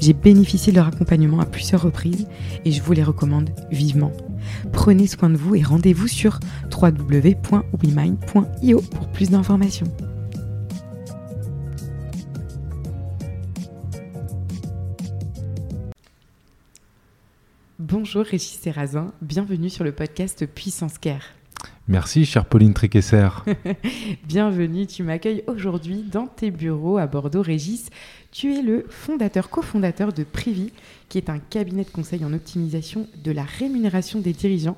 J'ai bénéficié de leur accompagnement à plusieurs reprises et je vous les recommande vivement. Prenez soin de vous et rendez-vous sur www.wemind.io pour plus d'informations. Bonjour Régis Serrazin, bienvenue sur le podcast Puissance Care. Merci, chère Pauline Tréquesser. Bienvenue, tu m'accueilles aujourd'hui dans tes bureaux à Bordeaux. Régis, tu es le fondateur, cofondateur de Privy, qui est un cabinet de conseil en optimisation de la rémunération des dirigeants.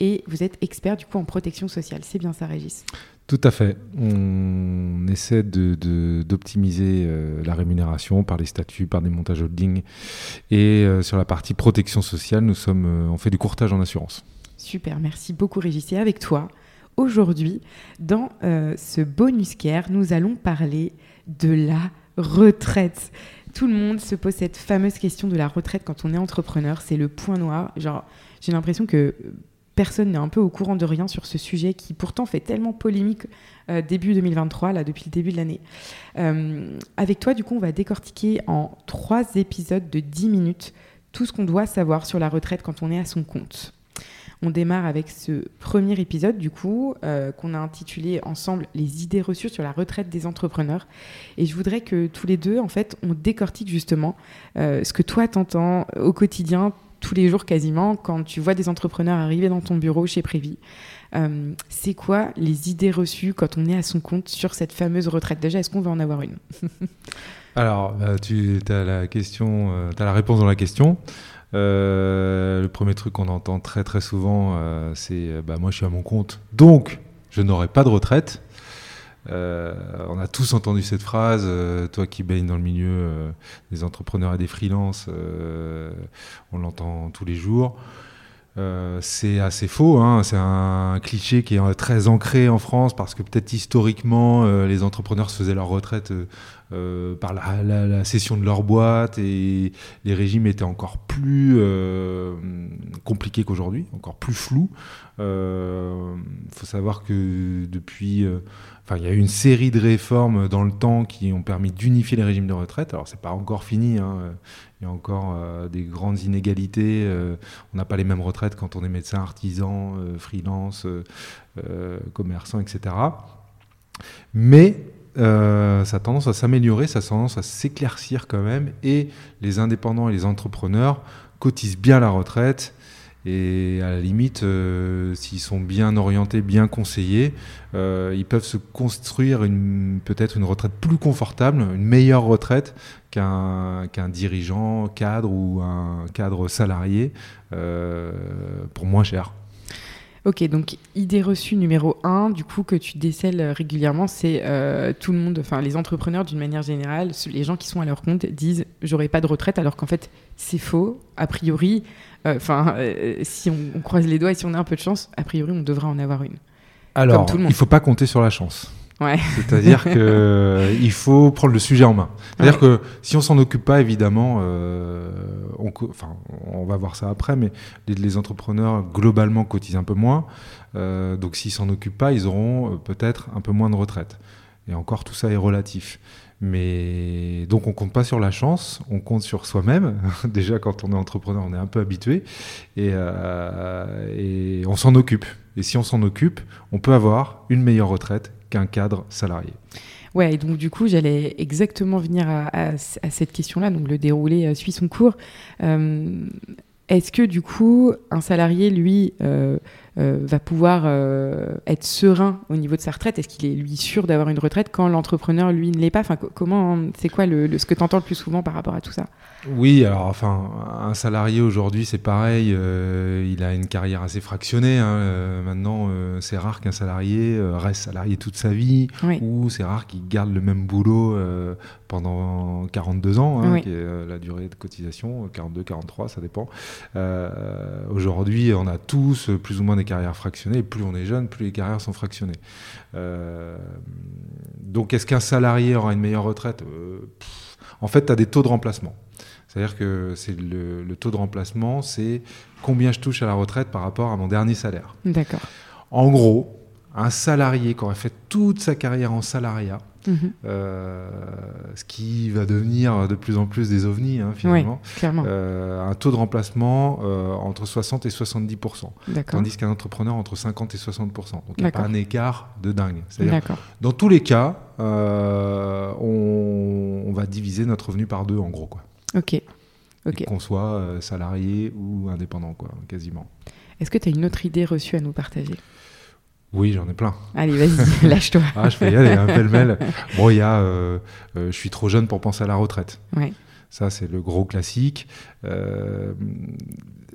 Et vous êtes expert du coup en protection sociale. C'est bien ça, Régis? Tout à fait. On essaie d'optimiser de, euh, la rémunération par les statuts, par des montages holding. Et euh, sur la partie protection sociale, nous sommes, euh, on fait du courtage en assurance. Super, merci beaucoup Régis. Et avec toi, aujourd'hui, dans euh, ce bonus care, nous allons parler de la retraite. Tout le monde se pose cette fameuse question de la retraite quand on est entrepreneur. C'est le point noir. Genre, j'ai l'impression que personne n'est un peu au courant de rien sur ce sujet qui pourtant fait tellement polémique euh, début 2023, là, depuis le début de l'année. Euh, avec toi, du coup, on va décortiquer en trois épisodes de 10 minutes tout ce qu'on doit savoir sur la retraite quand on est à son compte. On démarre avec ce premier épisode, du coup, euh, qu'on a intitulé ensemble Les idées reçues sur la retraite des entrepreneurs. Et je voudrais que tous les deux, en fait, on décortique justement euh, ce que toi t'entends au quotidien, tous les jours quasiment, quand tu vois des entrepreneurs arriver dans ton bureau chez Prévi. Euh, c'est quoi les idées reçues quand on est à son compte sur cette fameuse retraite? Déjà, est-ce qu'on va en avoir une? Alors, tu as la question, tu as la réponse dans la question. Euh, le premier truc qu'on entend très très souvent, euh, c'est euh, bah, moi je suis à mon compte, donc je n'aurai pas de retraite. on a tous entendu cette phrase, toi qui baignes dans le milieu des entrepreneurs et des freelances, on l'entend tous les jours. c'est assez faux, hein. c'est un cliché qui est très ancré en France parce que peut-être historiquement les entrepreneurs se faisaient leur retraite euh, par la, cession de leur boîte et les régimes étaient encore plus euh, compliqués qu'aujourd'hui, encore plus flous. Il euh, faut savoir que depuis, enfin, il y a eu une série de réformes dans le temps qui ont permis d'unifier les régimes de retraite. Alors c'est pas encore fini, hein. il y a encore des grandes inégalités. on n'a pas les mêmes retraites quand on est médecin, artisan, freelance, commerçant, etc. Mais euh, ça a tendance à s'améliorer, ça a tendance à s'éclaircir quand même, et les indépendants et les entrepreneurs cotisent bien la retraite, et à la limite, euh, s'ils sont bien orientés, bien conseillés, euh, ils peuvent se construire peut-être une retraite plus confortable, une meilleure retraite qu'un dirigeant cadre ou un cadre salarié pour moins cher. Ok, donc idée reçue numéro un, du coup, que tu décèles régulièrement, c'est euh, tout le monde, enfin les entrepreneurs d'une manière générale, les gens qui sont à leur compte disent j'aurai pas de retraite, alors qu'en fait c'est faux. A priori, euh, enfin, euh, si on, croise les doigts et si on a un peu de chance, a priori on devrait en avoir une. Alors, il faut pas compter sur la chance. C'est-à-dire qu'il euh, faut prendre le sujet en main. C'est-à-dire que si on s'en occupe pas, évidemment, euh, on, enfin, on va voir ça après, mais les, entrepreneurs globalement cotisent un peu moins. Euh, donc s'ils s'en occupent pas, ils auront peut-être un peu moins de retraite. Et encore, tout ça est relatif. Mais donc on compte pas sur la chance, on compte sur soi-même. Déjà quand on est entrepreneur, on est un peu habitué et, et on s'en occupe. Et si on s'en occupe, on peut avoir une meilleure retraite qu'un cadre salarié. Ouais, et donc du coup, j'allais exactement venir à, cette question-là, donc le déroulé euh, suit son cours. Euh, Est-ce que du coup, un salarié, lui, euh, euh, va pouvoir euh, être serein au niveau de sa retraite? Est-ce qu'il est, lui, sûr d'avoir une retraite quand l'entrepreneur, lui, ne l'est pas? Enfin, co- comment, C'est quoi le, le- ce que tu entends le plus souvent par rapport à tout ça? Oui, alors enfin, un salarié aujourd'hui, c'est pareil, il a une carrière assez fractionnée. hein, maintenant, c'est rare qu'un salarié reste salarié toute sa vie, Oui. ou c'est rare qu'il garde le même boulot pendant 42 ans, hein, Oui. qui est la durée de cotisation, 42, 43, ça dépend. Euh, aujourd'hui, on a tous plus ou moins des carrières fractionnées, et plus on est jeune, plus les carrières sont fractionnées. Euh, donc, est-ce qu'un salarié aura une meilleure retraite? Euh, pff, En fait, tu as des taux de remplacement. C'est-à-dire que c'est le, le taux de remplacement, c'est combien je touche à la retraite par rapport à mon dernier salaire. D'accord. En gros, un salarié qui aurait fait toute sa carrière en salariat, Mhm. euh, ce qui va devenir de plus en plus des ovnis hein, Oui, finalement, clairement. euh, un taux de remplacement euh, entre 60 et 70 D'accord. tandis qu'un entrepreneur entre 50 et 60% Donc il n'y a pas un écart de dingue. C'est-à-dire dans tous les cas, on, on va diviser notre revenu par deux en gros quoi. Ok. Qu'on soit salarié ou indépendant, quoi, quasiment. Est-ce que tu as une autre idée reçue à nous partager? Oui, j'en ai plein. Allez, vas-y, lâche-toi. Ah, je peux y aller, un pêle-mêle. Bon, il y a, euh, euh, je suis trop jeune pour penser à la retraite. Ouais. Ça, c'est le gros classique. Euh,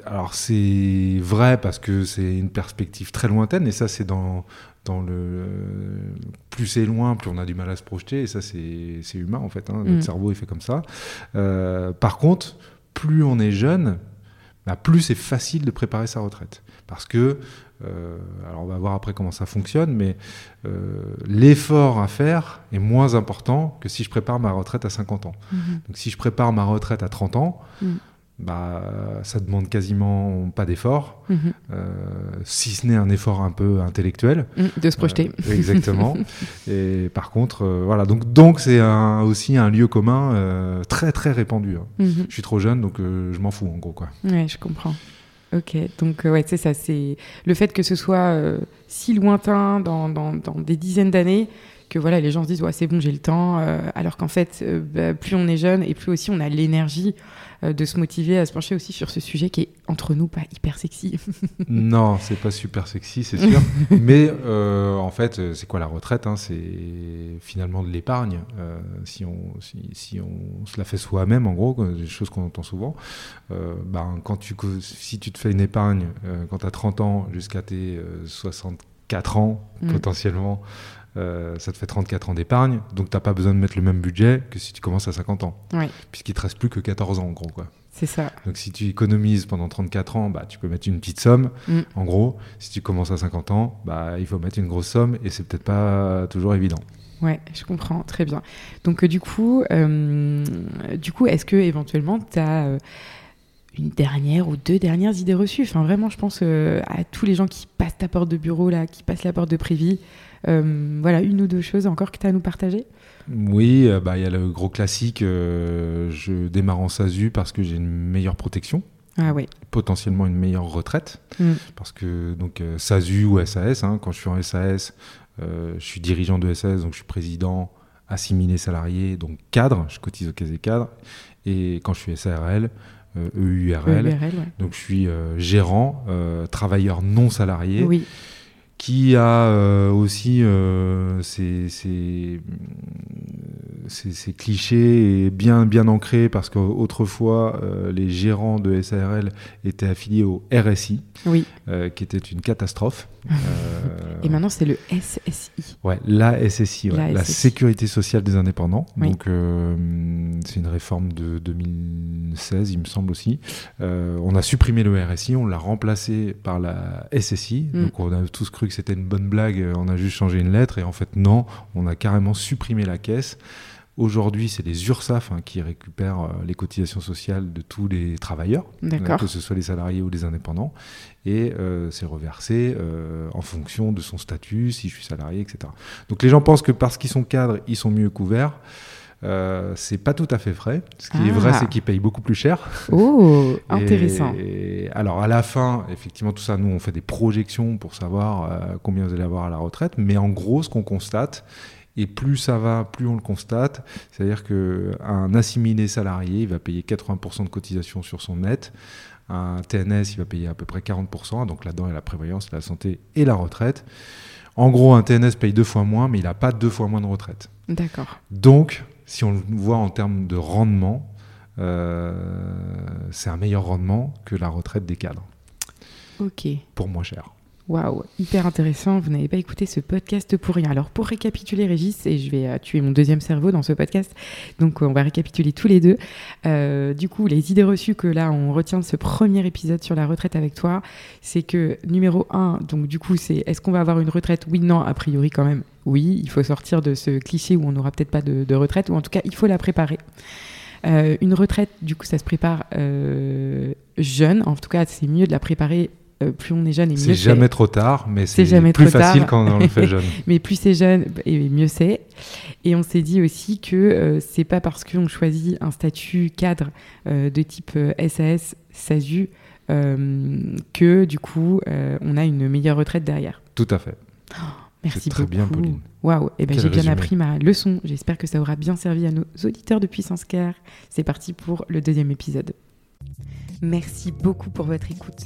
alors, c'est vrai parce que c'est une perspective très lointaine, et ça, c'est dans, dans le. Plus c'est loin, plus on a du mal à se projeter, et ça, c'est humain, en fait. hein. Notre Mm. cerveau, il fait comme ça. Par contre, plus on est jeune, bah, plus c'est facile de préparer sa retraite. Parce que, euh, alors on va voir après comment ça fonctionne, mais euh, l'effort à faire est moins important que si je prépare ma retraite à 50 ans. Mhm. Donc si je prépare ma retraite à 30 ans, Mm. bah, ça demande quasiment pas d'effort, Mhm. euh, si ce n'est un effort un peu intellectuel. Mhm. De se projeter. Exactement. Et par contre, voilà, donc donc c'est un- aussi un lieu commun très très répandu. hein. Je suis trop jeune, donc je m'en fous en gros quoi. Ouais, je comprends. Ok, donc euh, ouais, c'est ça, c'est le fait que ce soit euh, si lointain dans, dans, dans des dizaines d'années que voilà, les gens se disent ouais c'est bon j'ai le temps, euh, alors qu'en fait euh, bah, plus on est jeune et plus aussi on a l'énergie euh, de se motiver à se pencher aussi sur ce sujet qui est entre nous pas hyper sexy. non, c'est pas super sexy, c'est sûr. Mais euh, en fait, c'est quoi la retraite hein? C'est finalement de l'épargne. Euh, si, on, si, si on se la fait soi-même, en gros, des choses qu'on entend souvent. Euh, ben, quand tu, si tu te fais une épargne quand tu as 30 ans jusqu'à tes euh, 64 ans, Mm. potentiellement, euh, ça te fait 34 ans d'épargne. Donc, tu n'as pas besoin de mettre le même budget que si tu commences à 50 ans. Ouais. Puisqu'il te reste plus que 14 ans, en gros. Quoi. c'est ça. Donc si tu économises pendant 34 ans, bah, tu peux mettre une petite somme. Mm. En gros, si tu commences à 50 ans, bah, il faut mettre une grosse somme et c'est peut-être pas toujours évident. Ouais, je comprends très bien. Donc euh, du coup, euh, du coup, est-ce que éventuellement tu as une dernière ou deux dernières idées reçues Enfin vraiment, je pense euh, à tous les gens qui passent ta porte de bureau là, qui passent la porte de Prévis. Euh, voilà, une ou deux choses encore que tu as à nous partager? Oui, euh, bah, il y a le gros classique, je démarre en SASU parce que j'ai une meilleure protection, Ah ouais. potentiellement une meilleure retraite. Mm. Parce que donc SASU ou SAS, hein, quand je suis en SAS, je suis dirigeant de SAS, donc je suis président, assimilé salarié, donc cadre, je cotise au casier cadre. Et quand je suis SARL, EURL, EURL, ouais. Donc je suis euh, gérant, euh, travailleur non salarié, Oui, qui a euh, aussi euh, ses, ses- ses- ses clichés et bien, bien ancrés parce qu'autrefois euh, les gérants de SARL étaient affiliés au RSI, oui. qui était une catastrophe. Euh, Et maintenant, c'est le SSI. Ouais, la SSI, ouais, La la, SSI. Sécurité sociale des indépendants. Oui. Donc, euh, c'est une réforme de 2016, il me semble aussi. Euh, on a supprimé le RSI, on l'a remplacé par la SSI. Mm. Donc, on a tous cru que c'était une bonne blague, on a juste changé une lettre. Et en fait, non, on a carrément supprimé la caisse. Aujourd'hui, c'est les URSAF hein, qui récupèrent euh, les cotisations sociales de tous les travailleurs, euh, D'accord. que ce soit les salariés ou les indépendants, et euh, c'est reversé euh, en fonction de son statut, si je suis salarié, etc. Donc les gens pensent que parce qu'ils sont cadres, ils sont mieux couverts. Euh, c'est pas tout à fait vrai. Ce qui est Ah. vrai, c'est qu'ils payent beaucoup plus cher. Oh, intéressant. Et alors à la fin, effectivement, tout ça, nous, on fait des projections pour savoir euh, combien vous allez avoir à la retraite. Mais en gros, ce qu'on constate, Et plus ça va, plus on le constate. C'est-à-dire qu'un assimilé salarié, il va payer 80% de cotisation sur son net. Un TNS, il va payer à peu près 40%. Donc là-dedans, il y a la prévoyance, la santé et la retraite. En gros, un TNS paye deux fois moins, mais il n'a pas deux fois moins de retraite. D'accord. Donc, si on le voit en termes de rendement, euh, c'est un meilleur rendement que la retraite des cadres. Ok. Pour moins cher. Waouh, hyper intéressant. Vous n'avez pas écouté ce podcast pour rien. Alors, pour récapituler, Régis, et je vais euh, tuer mon deuxième cerveau dans ce podcast, donc on va récapituler tous les deux. Euh, du coup, les idées reçues que là, on retient de ce premier épisode sur la retraite avec toi, c'est que numéro un, donc du coup, c'est est-ce qu'on va avoir une retraite? Oui, non, a priori quand même. Oui, il faut sortir de ce cliché où on n'aura peut-être pas de, retraite, ou en tout cas, il faut la préparer. Euh, une retraite, du coup, ça se prépare jeune. En tout cas, c'est mieux de la préparer euh, plus on est jeune et mieux c'est. jamais trop tard, mais c'est plus facile quand on le fait jeune. mais plus c'est jeune et mieux c'est. Et on s'est dit aussi que euh, c'est pas parce qu'on choisit un statut cadre euh, de type SAS, SASU, que du coup on a une meilleure retraite derrière. Tout à fait. Oh, merci très beaucoup. bien, Pauline. Waouh, et eh ben j'ai bien appris ma leçon. J'espère que ça aura bien servi à nos auditeurs de Puissance Care. C'est parti pour le deuxième épisode. Merci beaucoup pour votre écoute.